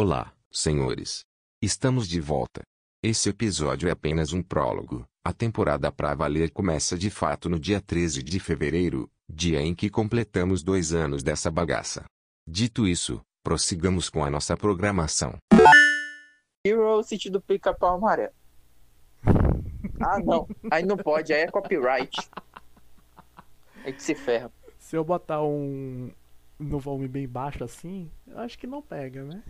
Olá, senhores. Estamos de volta. Esse episódio é apenas um prólogo. A temporada pra valer começa de fato no dia 13 de fevereiro, dia em que completamos dois anos dessa bagaça. Dito isso, prossigamos com a nossa programação. Hero City do Pica-Pau Amarelo. Ah, não. Aí não pode, aí é copyright. Aí que se ferra. Se eu botar um no volume bem baixo assim, eu acho que não pega, né?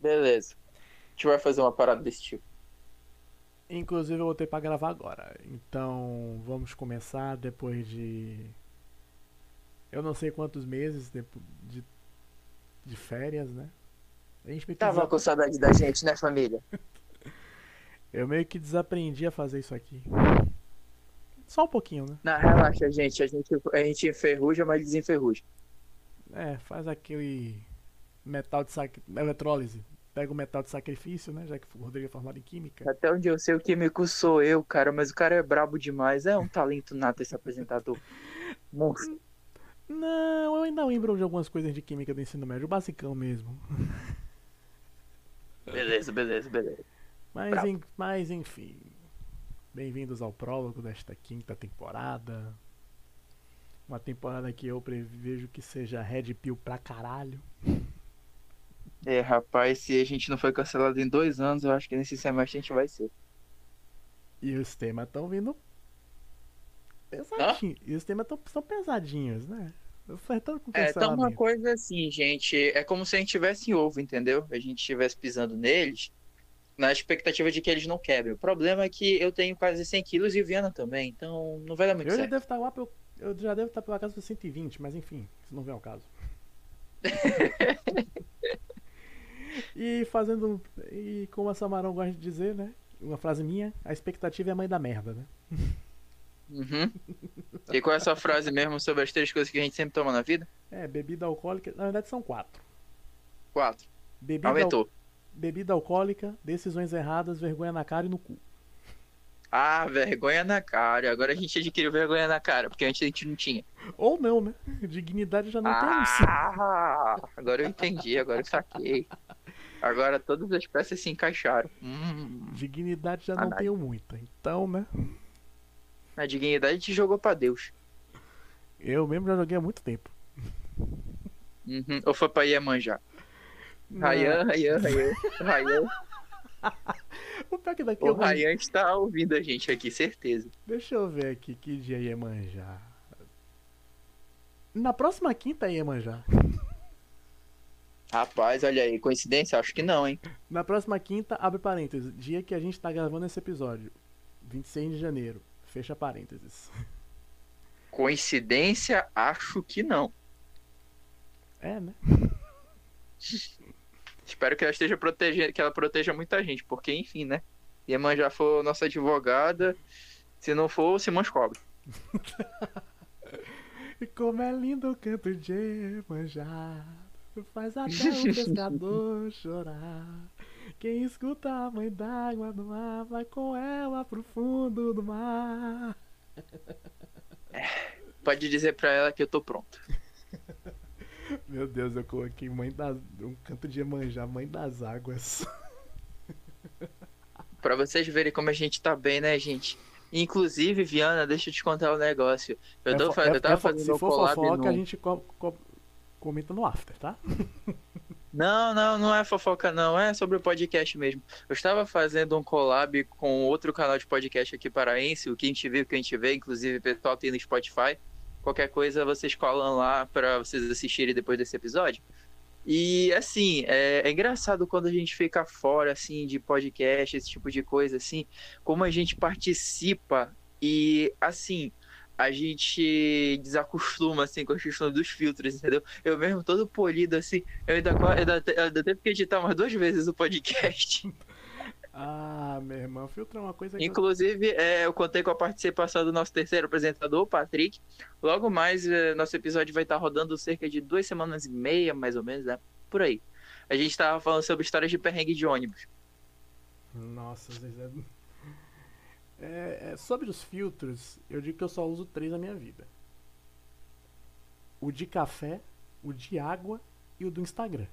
Beleza. A gente vai fazer uma parada desse tipo. Inclusive eu voltei pra gravar agora. Então vamos começar depois de. Eu não sei quantos meses de, de, de férias, né? A gente Tava com saudade da gente, né, família? eu meio que desaprendi a fazer isso aqui. Só um pouquinho, né? Não, relaxa, gente. A gente, a gente enferruja, mas desenferruja. É, faz aquele metal de sac... eletrólise. Pega o metal de sacrifício, né? Já que o Rodrigo é formado em química. Até onde eu sei, o químico sou eu, cara. Mas o cara é brabo demais. É um talento nato esse apresentador. Monstro. Não, eu ainda lembro de algumas coisas de química do ensino médio. O basicão mesmo. Beleza, beleza, beleza. Mas, en... mas enfim. Bem-vindos ao prólogo desta quinta temporada. Uma temporada que eu prevejo que seja Red Pill pra caralho. É, rapaz, se a gente não foi cancelado em dois anos, eu acho que nesse semestre a gente vai ser. E os temas estão vindo pesadinhos. E os temas estão pesadinhos, né? É, tá uma coisa assim, gente. É como se a gente tivesse em ovo, entendeu? A gente estivesse pisando neles na expectativa de que eles não quebrem. O problema é que eu tenho quase 100 quilos e o Viana também, então não vai dar muito eu certo. Já devo estar lá pelo, eu já devo estar pela casa dos 120, mas enfim, isso não vem ao caso. e fazendo. E como a Samarão gosta de dizer, né? Uma frase minha, a expectativa é a mãe da merda, né? Uhum. E qual é a sua frase mesmo sobre as três coisas que a gente sempre toma na vida? É, bebida alcoólica. Na verdade são quatro. Quatro. Bebida Aumentou. Al bebida alcoólica, decisões erradas, vergonha na cara e no cu. Ah, vergonha na cara. Agora a gente adquiriu vergonha na cara, porque antes a gente não tinha. Ou não, né? Dignidade já não ah, tem Ah, agora eu entendi, agora eu saquei. Agora todas as peças se encaixaram. Hum, dignidade já não tenho muita, então, né? A dignidade te jogou pra Deus. Eu mesmo já joguei há muito tempo. Uhum. Ou foi pra Iemanjá? Rayan, Rayan, Rayan, Rayan. o pior que daqui o Rayan está ouvindo a gente aqui, certeza. Deixa eu ver aqui que dia ia manjar. Na próxima quinta ia manjar. Rapaz, olha aí, coincidência? Acho que não, hein? Na próxima quinta, abre parênteses. Dia que a gente tá gravando esse episódio. 26 de janeiro. Fecha parênteses. Coincidência? Acho que não. É, né? Espero que ela esteja protegendo, que ela proteja muita gente, porque enfim, né? Iemanjá for nossa advogada, se não for, Simões cobre. Como é lindo o canto de Iemanjá, faz até o pescador chorar. Quem escuta a mãe d'água do mar vai com ela pro fundo do mar. É, pode dizer pra ela que eu tô pronto. Meu Deus, eu coloquei mãe das. um canto de Iemanjá, mãe das águas. pra vocês verem como a gente tá bem, né, gente? Inclusive, Viana, deixa eu te contar um negócio. Eu, tô, é, eu tava é, fazendo se um for collab fofoca, no... a gente co co comenta no after, tá? Não, não, não é fofoca, não. É sobre o podcast mesmo. Eu estava fazendo um collab com outro canal de podcast aqui paraense, o Quem Te Viu, Quem Te Vê, inclusive o pessoal tem no Spotify. Qualquer coisa vocês colam lá para vocês assistirem depois desse episódio. E assim, é, é, engraçado quando a gente fica fora assim de podcast, esse tipo de coisa assim, como a gente participa e assim, a gente desacostuma assim com a questão dos filtros, entendeu? Eu mesmo todo polido assim, eu ainda, eu ainda, que editar umas duas vezes o podcast. Ah, meu irmão, filtro é uma coisa que. Inclusive, eu... É, eu contei com a participação do nosso terceiro apresentador, Patrick. Logo mais, é, nosso episódio vai estar rodando cerca de duas semanas e meia, mais ou menos, né? Por aí. A gente estava falando sobre histórias de perrengue de ônibus. Nossa, Zé. É, é, sobre os filtros, eu digo que eu só uso três na minha vida: o de café, o de água e o do Instagram.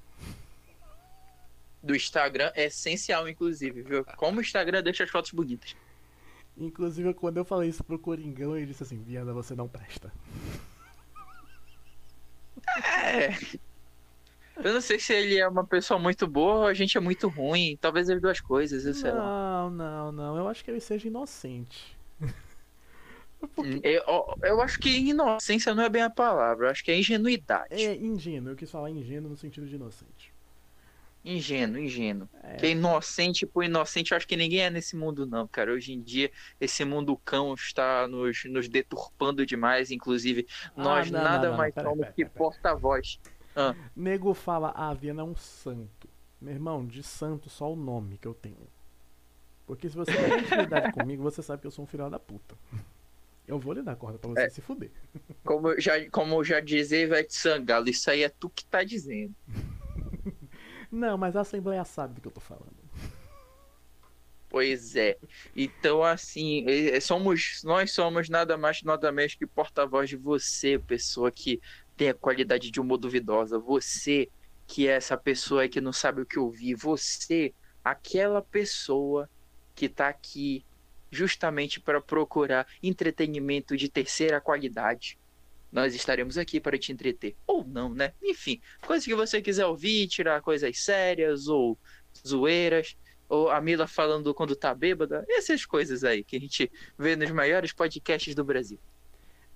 Do Instagram é essencial, inclusive, viu? Como o Instagram deixa as fotos bonitas. Inclusive, quando eu falei isso pro Coringão, ele disse assim: Viana, você não presta. É. Eu não sei se ele é uma pessoa muito boa ou a gente é muito ruim. Talvez as duas coisas, eu sei lá. Não, não, não. Eu acho que ele seja inocente. Porque Eu, eu acho que inocência não é bem a palavra, eu acho que é ingenuidade. é ingênuo. Eu quis falar ingênuo no sentido de inocente. Ingênuo, ingênuo. É. Que é inocente por inocente, eu acho que ninguém é nesse mundo, não, cara. Hoje em dia, esse mundo cão está nos, nos deturpando demais. Inclusive, Ah, nós não, nada não, não, mais somos que porta-voz. Nego fala, ah, a Viana é um santo. Meu irmão, de santo só o nome que eu tenho. Porque se você tem intimidade comigo, você sabe que eu sou um filho da puta. Eu vou lhe dar corda pra você É. se fuder. Como já, como já dizia Ivete Sangalo, isso aí é tu que tá dizendo. Não, mas a Assembleia sabe do que eu tô falando. Pois é. Então, assim, somos, nós somos nada mais, nada menos que porta-voz de você, pessoa que tem a qualidade de humor duvidosa. Você que é essa pessoa que não sabe o que ouvir. Você, aquela pessoa que tá aqui justamente para procurar entretenimento de terceira qualidade. Nós estaremos aqui para te entreter. Ou não, né? Enfim, coisas que você quiser ouvir, tirar coisas sérias ou zoeiras ou a Mila falando quando tá bêbada, essas coisas aí que a gente vê nos maiores podcasts do Brasil.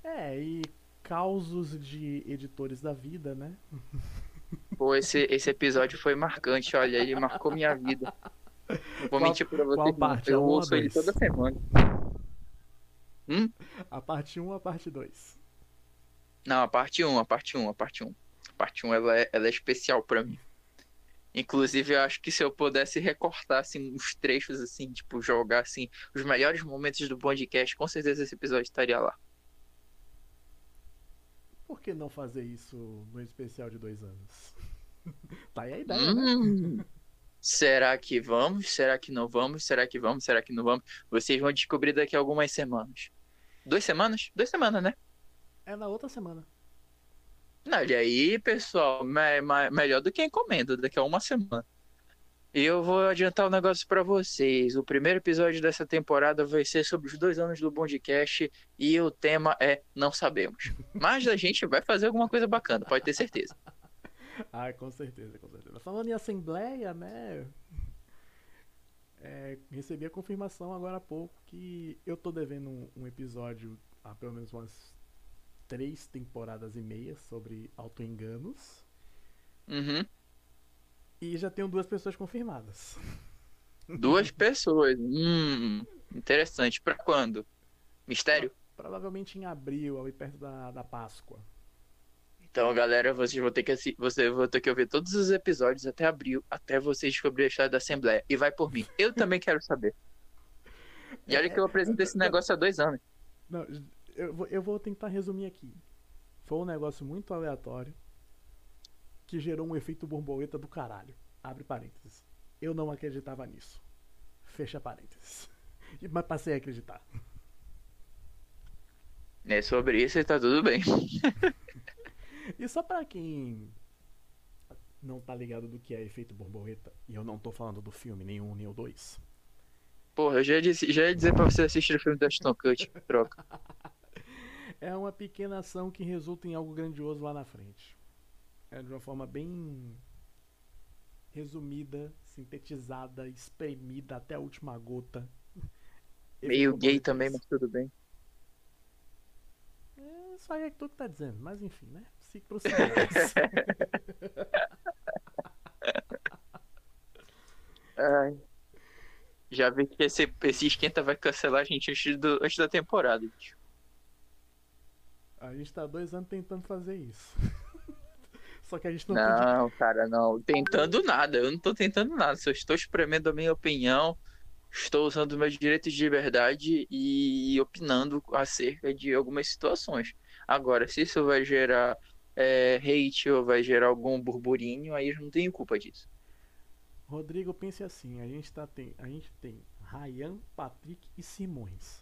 É, e causos de editores da vida, né? Pô, esse, esse episódio foi marcante, olha, ele marcou minha vida. Vou Qual- mentir pra você, qual não, parte? eu um ouço ele toda semana. A parte 1 a parte 2. Não, a parte 1, a parte 1, a parte 1. A parte 1 ela é, ela é especial pra mim. Inclusive, eu acho que se eu pudesse recortar assim, uns trechos, assim, tipo, jogar assim, os melhores momentos do podcast, com certeza esse episódio estaria lá. Por que não fazer isso no especial de dois anos? tá aí a ideia, né? Hum, será que vamos? Será que não vamos? Será que vamos? Será que não vamos? Vocês vão descobrir daqui a algumas semanas. Duas semanas? Duas semanas, né? É na outra semana. Não, olha aí, pessoal, me- me- melhor do que encomenda, daqui a uma semana. E eu vou adiantar um negócio pra vocês. O primeiro episódio dessa temporada vai ser sobre os dois anos do Bondcast e o tema é Não Sabemos. Mas a gente vai fazer alguma coisa bacana, pode ter certeza. Ah, com certeza, com certeza. Falando em assembleia, né? É, recebi a confirmação agora há pouco que eu tô devendo um, um episódio há pelo menos umas três temporadas e meia sobre autoenganos. Uhum. E já tenho duas pessoas confirmadas. Duas pessoas. Hum, interessante. Pra quando? Mistério? Provavelmente em abril, ali perto da, da Páscoa. Então, galera, vocês vão ter que você vão ter que ouvir todos os episódios até abril, até vocês descobrirem a história da Assembleia. E vai por mim. Eu também quero saber. E olha que eu apresento esse negócio há dois anos. Não, eu vou, eu vou tentar resumir aqui. Foi um negócio muito aleatório que gerou um efeito borboleta do caralho. Abre parênteses. Eu não acreditava nisso. Fecha parênteses. Mas passei a acreditar. É sobre isso e tá tudo bem. E só pra quem não tá ligado do que é efeito borboleta, e eu não tô falando do filme nenhum nem o dois. Porra, eu já ia, dizer- já ia dizer pra você assistir o filme do Ashton Kutcher. Troca. É uma pequena ação que resulta em algo grandioso lá na frente. É de uma forma bem resumida, sintetizada, espremida até a última gota. Meio gay também, mas tudo bem. É, isso aí é que tu que tá dizendo, mas enfim, né? Se. Ai. Já vi que esse, esse esquenta vai cancelar a gente antes, do, antes da temporada. bicho. A gente tá dois anos tentando fazer isso. Só que a gente não, podia. Não, cara, não. Tentando nada. Eu não tô tentando nada. Só estou espremendo a minha opinião. Estou usando meus direitos de liberdade e opinando acerca de algumas situações. Agora, se isso vai gerar é, hate ou vai gerar algum burburinho, aí eu não tenho culpa disso. Rodrigo, pense assim, a gente, tá, tem, a gente tem Ryan, Patrick e Simões.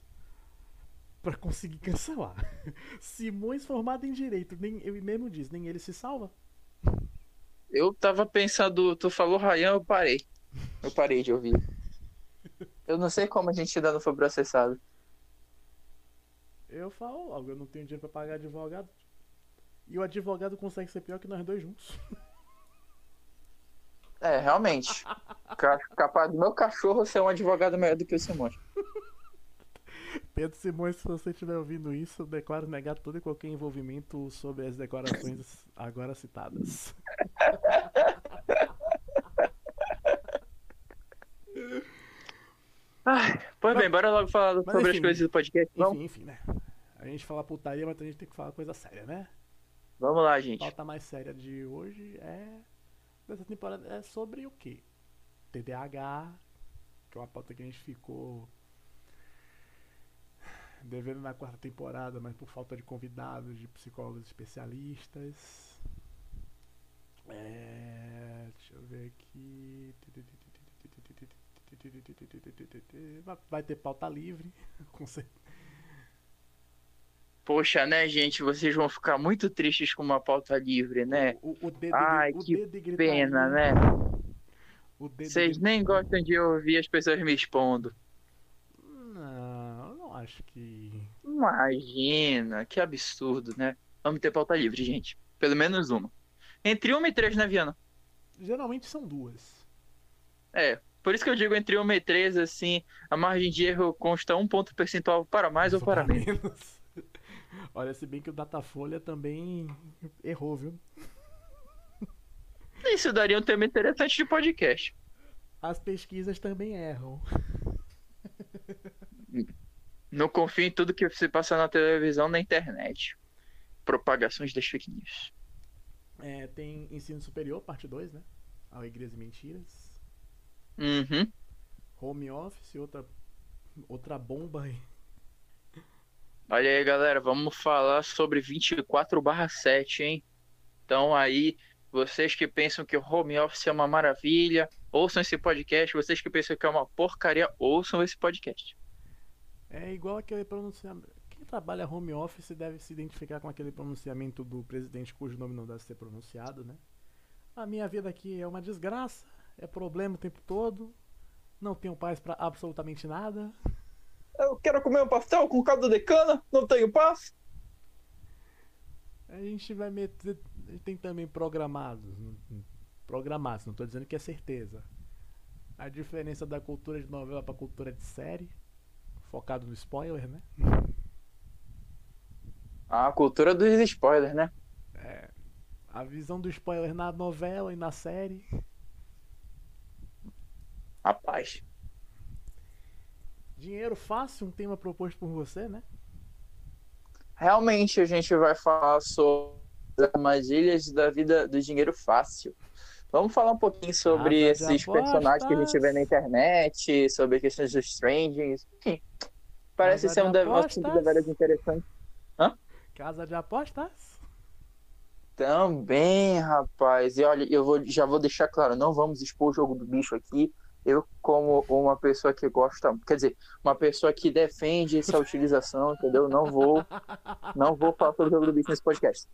Pra conseguir cancelar. Simões formado em direito, nem ele mesmo diz, nem ele se salva. Eu tava pensando, tu falou Ryan, eu parei. Eu parei de ouvir. Eu não sei como a gente ainda não foi processado. Eu falo logo, eu não tenho dinheiro pra pagar advogado. E o advogado consegue ser pior que nós dois juntos. É, realmente. Ca- Capaz do meu cachorro ser um advogado melhor do que o Simões. Pedro Simões, se você estiver ouvindo isso, eu declaro negar todo e qualquer envolvimento sobre as declarações agora citadas. Pois bem, bora logo falar Mas sobre as enfim, coisas do podcast. Vamos, Enfim, enfim, né? A gente fala putaria, mas a gente tem que falar coisa séria, né? vamos lá, A gente. pauta mais séria de hoje é. Dessa temporada é sobre o quê? TDAH, que é uma pauta que a gente ficou devendo na quarta temporada, mas por falta de convidados, de psicólogos especialistas. É, deixa eu ver aqui. Vai- ter pauta livre, com certeza. Poxa, né, gente? Vocês vão ficar muito tristes com uma pauta livre, né? O, o dedo, Ai, o que dedo Pena, né? Vocês nem gostam de ouvir as pessoas me expondo. Acho que. Imagina, que absurdo, né? Vamos ter pauta livre, gente. Pelo menos uma. Entre uma e três, né, Viana? Geralmente são duas. É, por isso que eu digo entre uma e três, assim, a margem de erro consta um ponto percentual para mais ou para menos. Olha, se bem que o Datafolha também errou, viu? Isso daria um tema interessante de podcast. As pesquisas também erram. Não confio em tudo que se passa na televisão na internet. Propagações das fake news. É, tem Ensino Superior, parte 2, né? Alegrias e Mentiras. Uhum. Home Office, outra, outra bomba aí. Olha aí, galera, vamos falar sobre 24/7, hein? Então aí, vocês que pensam que o home office é uma maravilha, ouçam esse podcast. Vocês que pensam que é uma porcaria, ouçam esse podcast. É igual aquele pronunciamento. Quem trabalha home office deve se identificar com aquele pronunciamento do presidente cujo nome não deve ser pronunciado, né? A minha vida aqui é uma desgraça, é problema o tempo todo, não tenho paz pra absolutamente nada. Eu quero comer um pastel com caldo de cana, não tenho paz. A gente vai meter. Tem também programados. Programados, não tô dizendo que é certeza. A diferença da cultura de novela pra cultura de série. Focado no spoiler, né? A cultura dos spoilers, né? A visão do spoiler na novela e na série. Rapaz. Dinheiro fácil, um tema proposto por você, né? Realmente a gente vai falar sobre as armadilhas da vida do dinheiro fácil. Vamos falar um pouquinho sobre de esses personagens que a gente vê na internet, sobre questões dos trendings, enfim. Parece Casa ser um de de- assunto apostas. deveras interessante. Casa de apostas. Também, rapaz. E olha, eu vou, já vou deixar claro, não vamos expor o jogo do bicho aqui. Eu, como uma pessoa que gosta, quer dizer, uma pessoa que defende essa utilização, entendeu? Não vou, não vou falar sobre o jogo do bicho nesse podcast.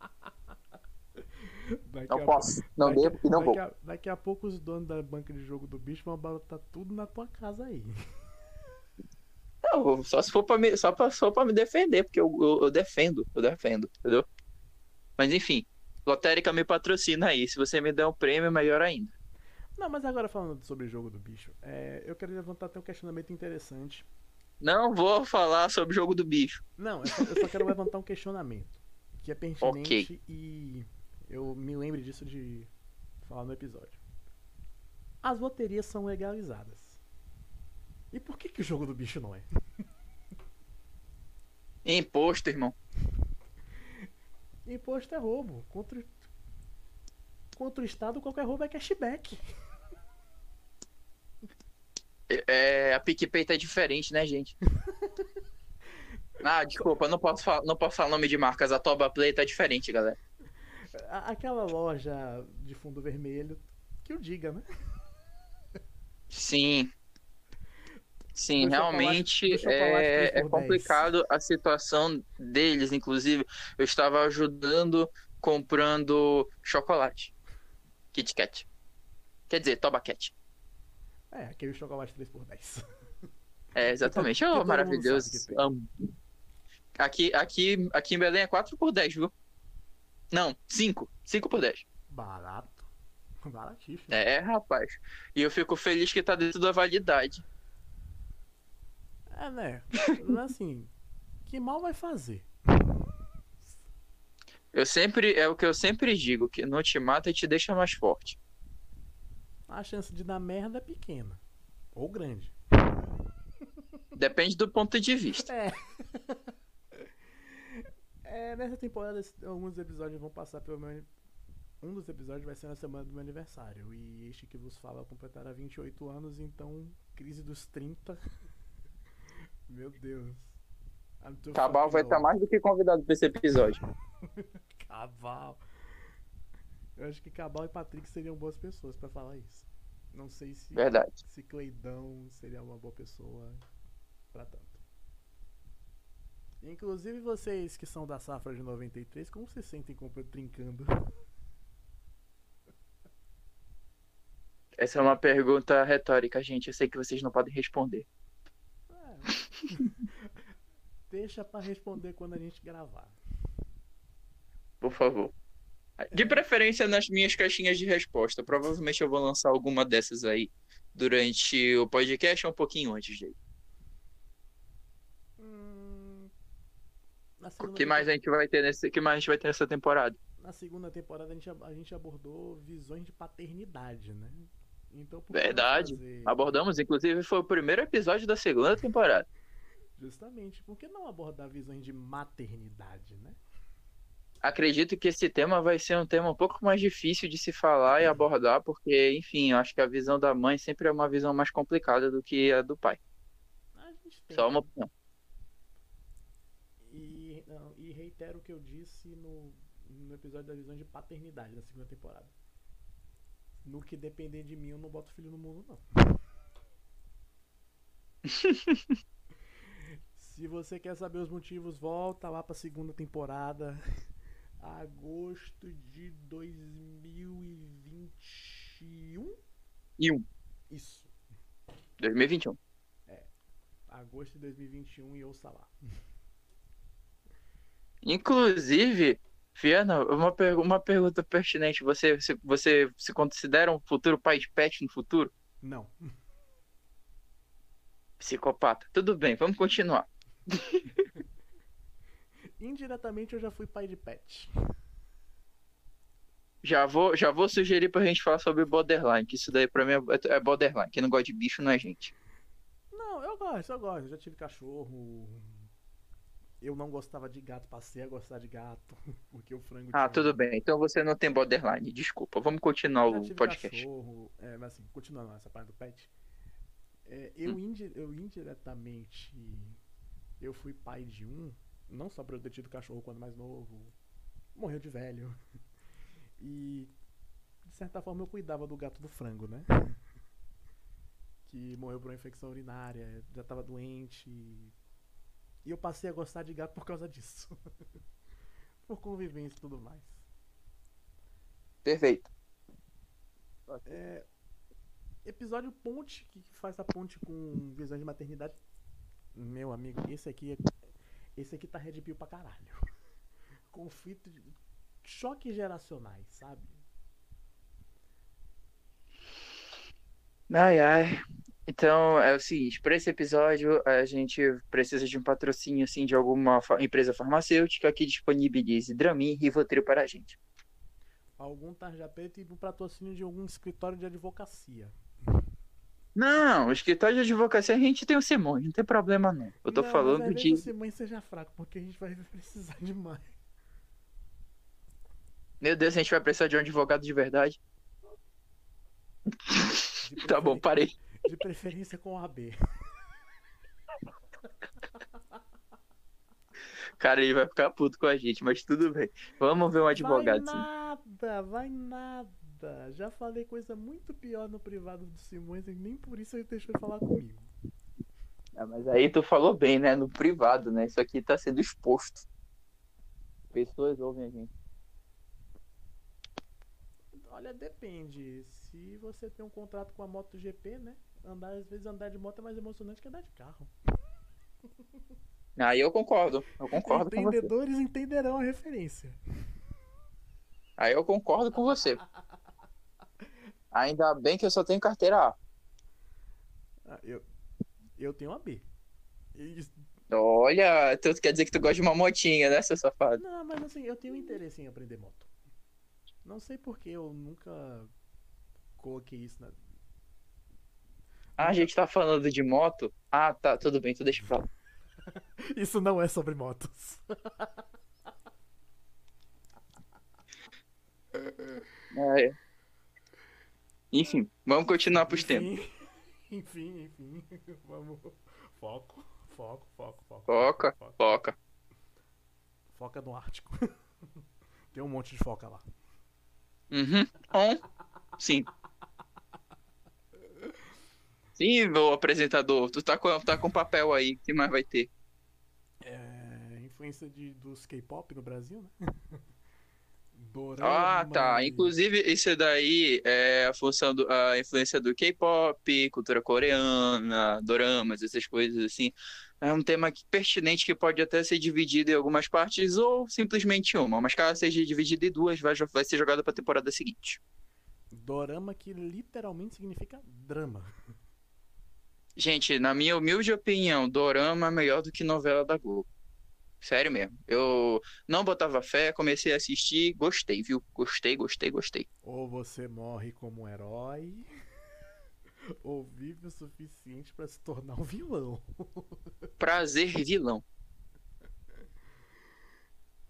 Daqui Não posso, não devo e não vou. daqui A, daqui a pouco os donos da banca de jogo do bicho vão botar tudo na tua casa aí. Não, só se for pra me, só pra, só pra me defender, porque eu, eu, eu defendo, eu defendo, entendeu? Mas enfim, Lotérica me patrocina aí. Se você me der um prêmio, melhor ainda. Não, mas agora falando sobre o jogo do bicho, é, eu quero levantar até um questionamento interessante. Não vou falar sobre o jogo do bicho. Não, eu só, eu só quero levantar um questionamento que é pertinente e eu me lembro disso de falar no episódio. As loterias são legalizadas. E por que, que o jogo do bicho não é? Imposto, irmão. Imposto é roubo. Contra, o- contra o Estado, qualquer roubo é cashback. É, a PicPay tá diferente, né, gente? Ah, desculpa, não posso falar, não posso falar nome de marcas. A Toba Play tá diferente, galera. Aquela loja de fundo vermelho, que o diga, né? Sim. Sim, realmente é, 3 é por 10. complicado a situação deles. Inclusive, eu estava ajudando comprando chocolate. Kit Kat. Quer dizer, Toba Cat. É, aquele chocolate 3x10. É, exatamente. Que Oh, maravilhoso. Amo. Aqui, aqui, aqui em Belém é 4 por 10, viu? Não, 5. 5 por 10. Barato. Baratíssimo. É, rapaz. E eu fico feliz que tá dentro da validade. É, né? Mas assim, que mal vai fazer? Eu sempre, é o que eu sempre digo, que não te mata e te deixa mais forte. A chance de dar merda é pequena. Ou grande. Depende do ponto de vista. É. É, nessa temporada, alguns episódios vão passar pelo meu. Um dos episódios vai ser na semana do meu aniversário. E este que vos fala completará 28 anos, então, crise dos 30. meu Deus. Cabal vai estar old. mais do que convidado pra esse episódio. Cabal. Eu acho que Cabal e Patrick seriam boas pessoas pra falar isso. Não sei se, Verdade. se Cleidão seria uma boa pessoa pra tanto. Inclusive vocês que são da safra de 93, como se sentem com- trincando? Essa é uma pergunta retórica, gente. Eu sei que vocês não podem responder. É. Deixa pra responder quando a gente gravar. Por favor. De preferência nas minhas caixinhas de resposta. Provavelmente eu vou lançar alguma dessas aí durante o podcast ou um pouquinho antes dele. Hum, na O que mais a gente vai ter nesse, que mais a gente vai ter nessa temporada? na segunda temporada a gente, a gente abordou visões de paternidade, né? Então, por que não Verdade. fazer- Abordamos, inclusive, foi o primeiro episódio da segunda temporada. Justamente, por que não abordar visões de maternidade, né? Acredito que esse tema vai ser um tema um pouco mais difícil de se falar e abordar, porque, enfim, eu acho que a visão da mãe sempre é uma visão mais complicada do que a do pai. A gente tem. Só uma opinião. E, não, e reitero o que eu disse no, no episódio da visão de paternidade da segunda temporada. No que depender de mim, eu não boto filho no mundo, não. Se você quer saber os motivos, volta lá pra segunda temporada. Agosto de 2021? E um, Isso. 2021. Agosto de 2021 e ouça lá. Inclusive, Fiana, uma, pergu- uma pergunta pertinente. Você, se- você se considera um futuro pai de pet no futuro? Não. Psicopata. Tudo bem, vamos continuar. Indiretamente eu já fui pai de pet. Já vou, já vou sugerir pra gente falar sobre borderline, que isso daí pra mim é, é borderline. Quem não gosta de bicho não é gente. Não, eu gosto, eu gosto. Eu já tive cachorro. Eu não gostava de gato, passei a gostar de gato. Porque o frango Ah, tinha- tudo bem. Então você não tem borderline. Desculpa. Vamos continuar o podcast. cachorro. É, mas assim, continuando essa parte do pet. é, eu, indi- eu indiretamente. Eu fui pai de um. Não só por eu ter tido cachorro quando mais novo. Morreu de velho. E. De certa forma eu cuidava do gato do frango, né? Que morreu por uma infecção urinária, já tava doente. E eu passei a gostar de gato por causa disso. por convivência e tudo mais. Perfeito. É, episódio ponte, que faz a ponte com visão de maternidade. Meu amigo, esse aqui é, esse aqui tá red pill pra caralho. Conflito de choques geracionais, sabe? Ai, ai. Então, é o seguinte, para esse episódio, a gente precisa de um patrocínio, assim, de alguma fa- empresa farmacêutica que disponibilize Dramin e Rivotril para a gente. Algum tarja preta e pro patrocínio de algum escritório de advocacia. Não, o escritório de advocacia a gente tem o Simões, não tem problema não. Eu tô Não, falando mas de... vezes você mãe seja fraco, porque a gente vai precisar demais. Meu Deus, a gente vai precisar de um advogado de verdade. De Tá bom, parei. De preferência com AB. Cara, ele vai ficar puto com a gente, mas tudo bem. Vamos ver um advogado, vai sim. nada, vai nada. Já falei coisa muito pior no privado do Simões e nem por isso ele deixou de falar comigo. Ah, mas aí tu falou bem, né? No privado, né? Isso aqui tá sendo exposto. Pessoas ouvem a gente. Olha, depende. Se você tem um contrato com a MotoGP, né? Andar, às vezes andar de moto é mais emocionante que andar de carro. Aí eu concordo. Eu concordo com você. Entendedores entenderão a referência. Aí eu concordo com você. Ainda bem que eu só tenho carteira A. Ah, eu, eu tenho uma B. E- Olha, tu quer dizer que tu gosta de uma motinha, né, seu safado? Não, mas assim, eu tenho interesse em aprender moto. Não sei porque eu nunca coloquei isso na. Ah, a gente tá falando de moto? Ah, tá, tudo bem, tu deixa pra lá. Isso não é sobre motos. É. Enfim, vamos continuar pros temas. Enfim, enfim, enfim. Vamos. Foco, foco, foco, foco. Foca, foca. Foca no Ártico. Tem um monte de foca lá. Uhum. On. Sim. Sim, meu apresentador, tu tá com, tá com papel aí, o que mais vai ter? É, influência de, dos K-pop no Brasil, né? Dorama Ah, tá. Inclusive, isso daí é a função do, a influência do K-pop, cultura coreana, doramas, essas coisas assim. É um tema pertinente que pode até ser dividido em algumas partes ou simplesmente uma, mas caso seja dividido em duas, vai, vai ser jogado pra temporada seguinte. Dorama que literalmente significa drama. Gente, na minha humilde opinião, dorama é melhor do que novela da Globo. Sério mesmo. Eu não botava fé, comecei a assistir, gostei, viu? Gostei, gostei, gostei. Ou você morre como um herói, ou vive o suficiente pra se tornar um vilão. Prazer vilão.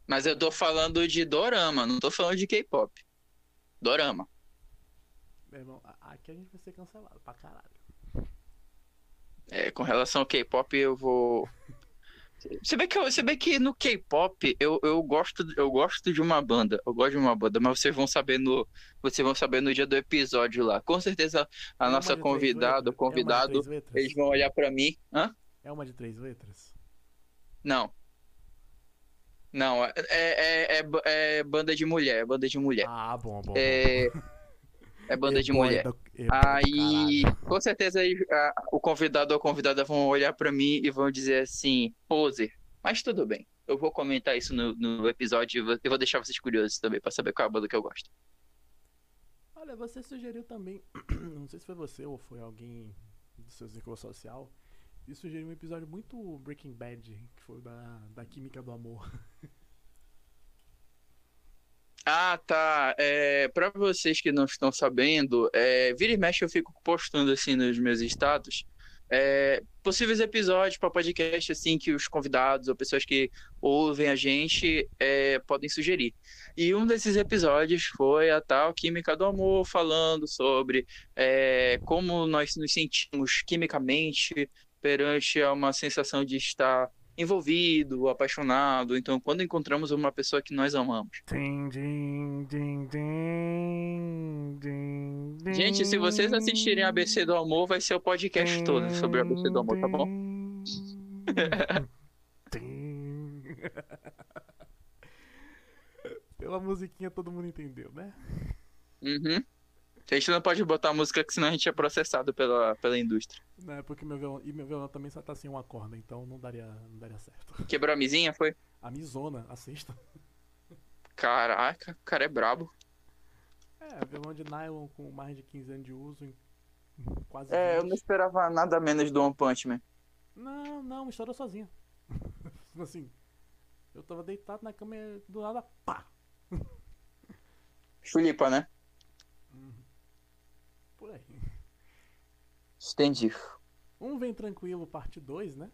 Mas eu tô falando de dorama, não tô falando de K-pop. Dorama. Meu irmão, aqui a gente vai ser cancelado pra caralho. É, com relação ao K-pop, eu vou. Você vê que, eu- você vê que no K-pop eu, eu, gosto, eu gosto de uma banda. Eu gosto de uma banda, mas vocês vão saber no, vocês vão saber no dia do episódio lá. Com certeza a É nossa convidada, o? É convidado, letras? eles vão olhar pra mim. Hã? É uma de três letras? Não. Não, é, é, é, é banda de mulher, é banda de mulher. Ah, bom, bom. É, é banda de E-boy mulher. do Aí, caralho. com certeza, a- o convidado ou a convidada vão olhar pra mim e vão dizer assim, poser. Mas tudo bem. Eu vou comentar isso no, no episódio e vou- deixar vocês curiosos também pra saber qual é a banda que eu gosto. Olha, você sugeriu também, não sei se foi você ou foi alguém do seu círculo social, e sugeriu um episódio muito Breaking Bad, que foi da, da Química do Amor. Ah, tá. É, para vocês que não estão sabendo, é, vira e mexe eu fico postando assim nos meus status é, possíveis episódios para podcast assim que os convidados ou pessoas que ouvem a gente é, podem sugerir. E um desses episódios foi a tal Química do Amor, falando sobre é, como nós nos sentimos quimicamente perante a uma sensação de estar envolvido, apaixonado. Então, quando encontramos uma pessoa que nós amamos. Din, din, din. Gente, se vocês assistirem a ABC do Amor, vai ser o podcast todo sobre ABC do Amor, tá bom? Pela musiquinha todo mundo entendeu, né? Uhum. A gente não pode botar música, que senão a gente é processado pela, pela indústria. É porque meu violão, e meu violão também só tá sem uma corda, então não daria, não daria certo. Quebrou a mizinha, foi? A Mizona, a sexta. Caraca, o cara é brabo. É, violão de nylon com mais de 15 anos de uso, quase É, eu 20. não esperava nada menos do One Punch Man. Não, não, estourou sozinho. assim, eu tava deitado na cama do nada, pá! Chulipa, né? Por aí. Entendi. Um Vem Tranquilo, parte 2, né?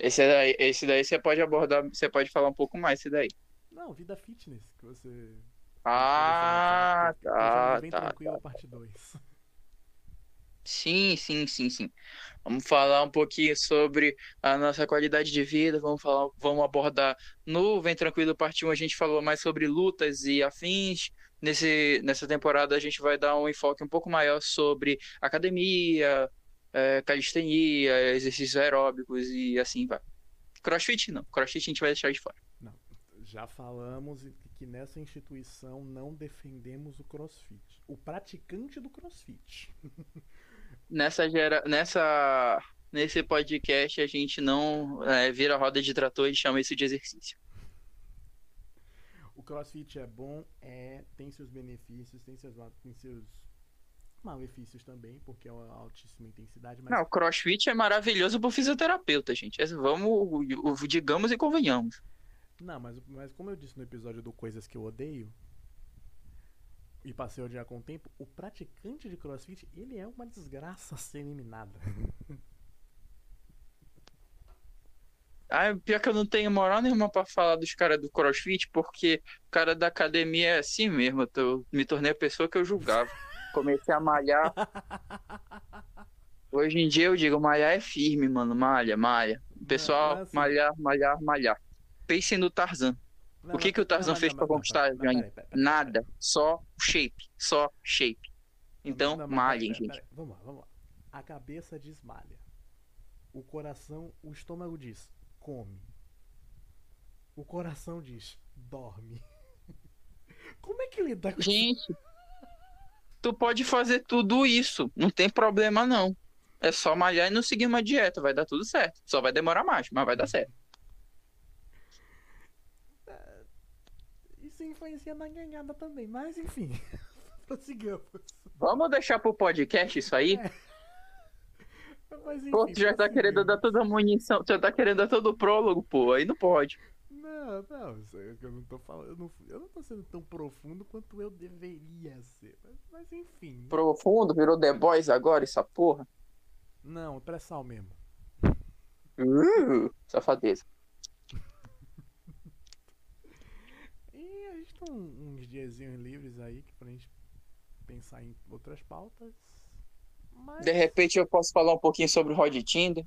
Esse daí, esse daí você pode abordar, você pode falar um pouco mais esse daí. Não, Vida Fitness, que você. Ah, tá, Vem tá, Tranquilo, tá. parte 2. Sim, sim, sim, sim. Vamos falar um pouquinho sobre a nossa qualidade de vida, vamos falar, vamos abordar no Vem Tranquilo Parte 1, a gente falou mais sobre lutas e afins. Nesse, nessa temporada a gente vai dar um enfoque um pouco maior sobre academia, eh, calistenia, exercícios aeróbicos e assim vai. Crossfit não, crossfit a gente vai deixar de fora. Já falamos que nessa instituição não defendemos o crossfit. O praticante do crossfit. Nessa, gera... Nessa... Nesse podcast a gente não é, vira roda de trator e chama isso de exercício. O crossfit é bom, é, tem seus benefícios, tem seus, tem seus malefícios também, porque é uma altíssima intensidade. Mas... Não, o crossfit é maravilhoso pro fisioterapeuta, gente. Vamos, digamos e convenhamos. Não, mas, mas como eu disse no episódio do Coisas que eu odeio, e passei a odiar com o tempo, o praticante de crossfit, ele é uma desgraça a ser eliminada. Ah, pior que eu não tenho moral nenhuma pra falar dos caras do crossfit, porque o cara da academia é assim mesmo. Eu me tornei a pessoa que eu julgava. Comecei a malhar. Hoje em dia eu digo, malhar é firme, mano. Malha, malha. Pessoal, não, assim... malhar, malhar, malhar. Pensem no Tarzan. Não, o que, que o Tarzan fez para conquistar Nada. Só shape. Só shape. Então, malhem, gente. Vamos lá, vamos lá. A cabeça diz malha. O coração, o estômago diz come. O coração diz dorme. Como é que lida com Gente, tu pode fazer tudo isso. Não tem problema, não. É só malhar e não seguir uma dieta. Vai dar tudo certo. Só vai demorar mais, mas vai dar certo. É, isso influencia na ganhada também, mas enfim. Prossigamos. Vamos deixar pro podcast isso aí? É. Mas, enfim, pô, tu já tá querendo dar toda a munição, tu já tá querendo dar todo o prólogo, pô, aí não pode. Não, não, eu não tô falando, eu não, eu não tô sendo tão profundo quanto eu deveria ser, mas, mas enfim. Profundo? Virou The Boys agora, essa porra? Não, é pré-sal mesmo. Uh, safadeza. e a gente tem uns diazinhos livres aí que pra gente pensar em outras pautas. Mas... De repente eu posso falar um pouquinho sobre o Rod Tinder.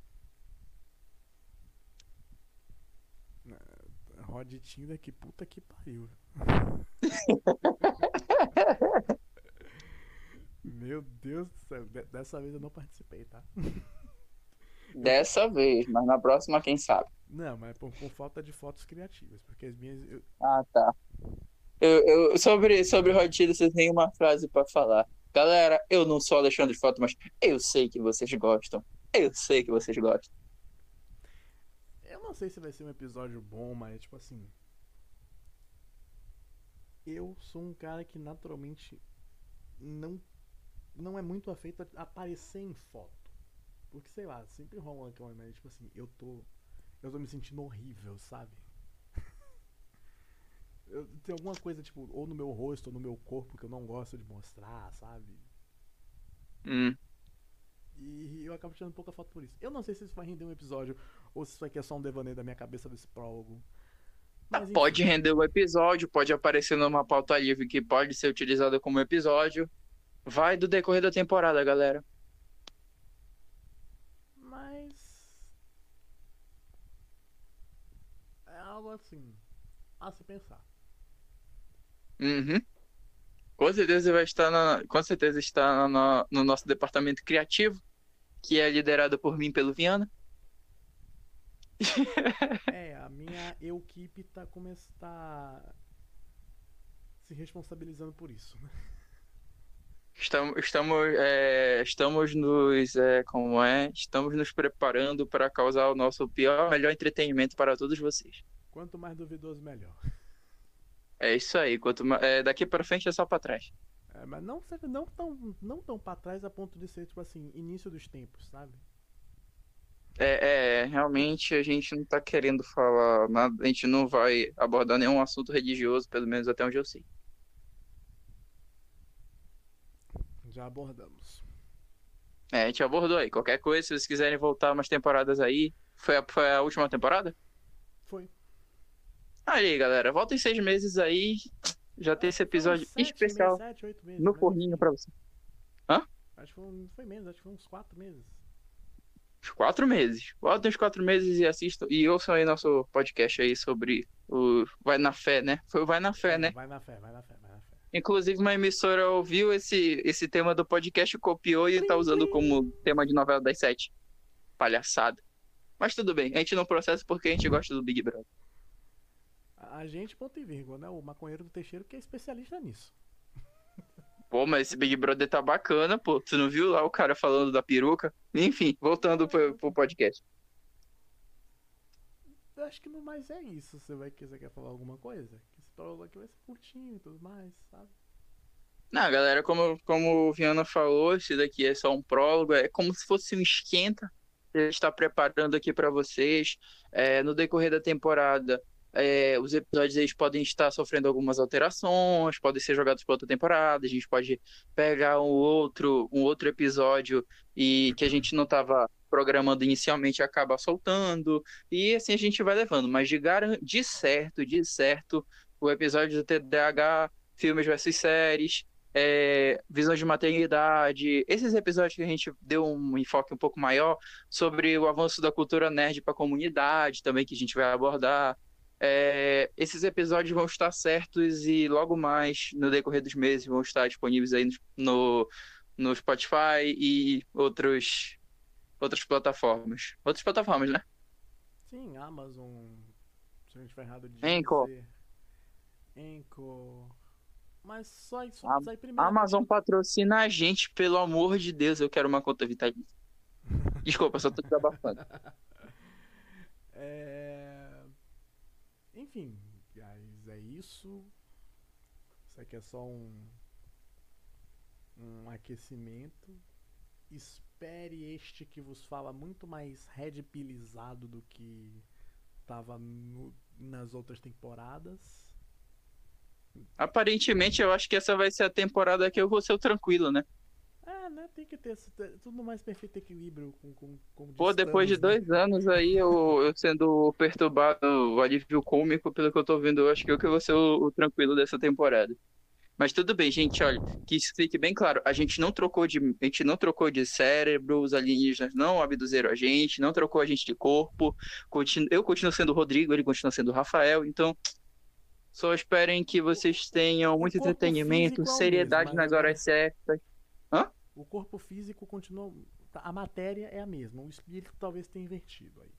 Rod Tinder, que puta que pariu. Meu Deus do céu, dessa vez eu não participei, tá? Dessa vez, mas na próxima quem sabe. Não, mas por, por falta de fotos criativas, porque as minhas. Eu... Ah, tá. Eu, eu, sobre, sobre Rod Tinder, você tem uma frase para falar. Galera, eu não sou Alexandre Foto, mas eu sei que vocês gostam. Eu sei que vocês gostam. Eu não sei se vai ser um episódio bom, mas tipo assim. Eu sou um cara que naturalmente não não é muito afeito a aparecer em foto. Porque sei lá, sempre rola aquela mas tipo assim, eu tô eu tô me sentindo horrível, sabe? Eu, tem alguma coisa, tipo, ou no meu rosto ou no meu corpo que eu não gosto de mostrar, sabe? Hum. E eu acabo tirando pouca foto por isso. Eu não sei se isso vai render um episódio ou se isso aqui é só um devaneio da minha cabeça desse prólogo. Mas, pode render um episódio, pode aparecer numa pauta livre que pode ser utilizada como episódio. Vai do decorrer da temporada, galera. Mas. É algo assim. A se pensar. Uhum. Com certeza vai estar na, com certeza está no, no nosso departamento criativo, que é liderado por mim pelo Viana. É, a minha equipe tá começando tá se responsabilizando por isso, né? Estamos, estamos, é, estamos nos, é, como é, estamos nos preparando para causar o nosso pior, melhor entretenimento para todos vocês. Quanto mais duvidoso, melhor. É isso aí. Quanto é, daqui para frente é só para trás. É, mas não, não tão, não tão para trás a ponto de ser, tipo assim, início dos tempos, sabe? É, é, realmente a gente não tá querendo falar nada, a gente não vai abordar nenhum assunto religioso, pelo menos até onde eu sei. Já abordamos. É, a gente abordou aí. Qualquer coisa, se vocês quiserem voltar umas temporadas aí. Foi a, foi a última temporada? Aí, galera, volta em seis meses aí. Já tem esse episódio sete, especial meses, sete, meses, no né? forninho pra você. Hã? Acho que foi, foi menos, acho que foi uns quatro meses. Uns quatro meses. Voltem uns quatro meses e assistam. E ouçam aí nosso podcast aí sobre o Vai na Fé, né? Foi o Vai na Fé, né? Vai na Fé, vai na Fé, vai na Fé. Inclusive, uma emissora ouviu esse, esse tema do podcast, copiou e tá usando como tema de novela das sete. Palhaçada. Mas tudo bem, a gente não processa porque a gente gosta do Big Brother. A A gente, ponto e vírgula, né? O maconheiro do Teixeiro que é especialista nisso. Pô, mas esse Big Brother tá bacana, pô. Tu não viu lá o cara falando da peruca? Enfim, voltando pro, pro podcast. Eu acho que no mais é isso. Você vai quiser quer falar alguma coisa? Que esse prólogo aqui vai ser curtinho e tudo mais, sabe? Não, galera, como, como o Viana falou, esse daqui é só um prólogo, é como se fosse um esquenta que a gente está preparando aqui para vocês. É, no decorrer da temporada, é, os episódios eles podem estar sofrendo algumas alterações, podem ser jogados para outra temporada, a gente pode pegar um outro, um outro episódio e que a gente não estava programando inicialmente acaba soltando, e assim a gente vai levando. Mas de, garan de certo, de certo, o episódio do TDAH, filmes versus séries, é, visões de maternidade, esses episódios que a gente deu um enfoque um pouco maior sobre o avanço da cultura nerd para a comunidade também, que a gente vai abordar. É, esses episódios vão estar certos e logo mais, no decorrer dos meses, vão estar disponíveis aí no, no Spotify e outros, outras plataformas. Outras plataformas, né? Sim, Amazon. Se a gente vai errado de dizer. Anchor. Mas só isso A- aí primeiro. Amazon patrocina a gente, pelo amor de Deus, eu quero uma conta vitalícia. Desculpa, só tô desabafando. É... Enfim, é isso. Isso aqui é só um, um aquecimento. Espere este que vos fala muito mais red pillizado do que tava nas outras temporadas. Aparentemente, eu acho que essa vai ser a temporada que eu vou ser o tranquilo, né? É, né? Tem que ter tudo mais perfeito equilíbrio com, com, com Pô, depois de né? dois anos aí, eu, eu sendo perturbado, o alívio cômico, pelo que eu tô vendo, eu acho que eu que vou ser o, o tranquilo dessa temporada. Mas tudo bem, gente, olha, que isso fique bem claro, a gente não trocou de, a gente não trocou de cérebro, os alienígenas não abduziram a gente, não trocou a gente de corpo, continu- eu continuo sendo o Rodrigo, ele continua sendo o Rafael, então só esperem que vocês tenham muito entretenimento, é seriedade mesmo, nas horas certas. O corpo físico continua. tá, A matéria é a mesma. O espírito talvez tenha invertido aí.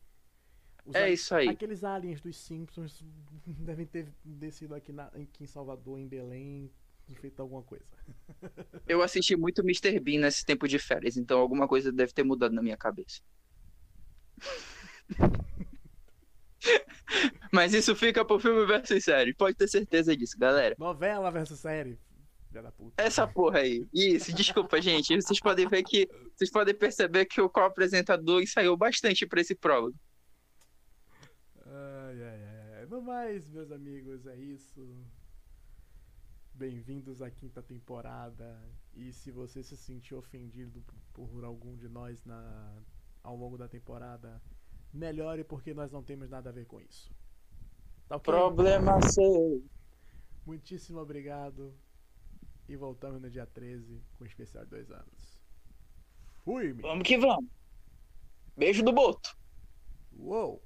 Os É a- isso aí. Aqueles aliens dos Simpsons devem ter descido aqui, na- aqui em Salvador, em Belém, e feito alguma coisa. Eu assisti muito Mr. Bean nesse tempo de férias, então alguma coisa deve ter mudado na minha cabeça. Mas isso fica pro filme versus série, pode ter certeza disso, galera. Novela versus série. Filha da puta. Essa porra aí. Isso, desculpa, gente. Vocês podem ver que. Vocês podem perceber que o co-apresentador ensaiou bastante pra esse prólogo. Ai, ai, ai. No mais, meus amigos, é isso. Bem-vindos à quinta temporada. E se você se sentiu ofendido por algum de nós na, ao longo da temporada, melhore porque nós não temos nada a ver com isso. Tá ok? Problema seu. Muitíssimo obrigado. E voltamos no dia 13 com o especial de dois anos. Fui! -me. Vamos que vamos. Beijo do Boto. Uou!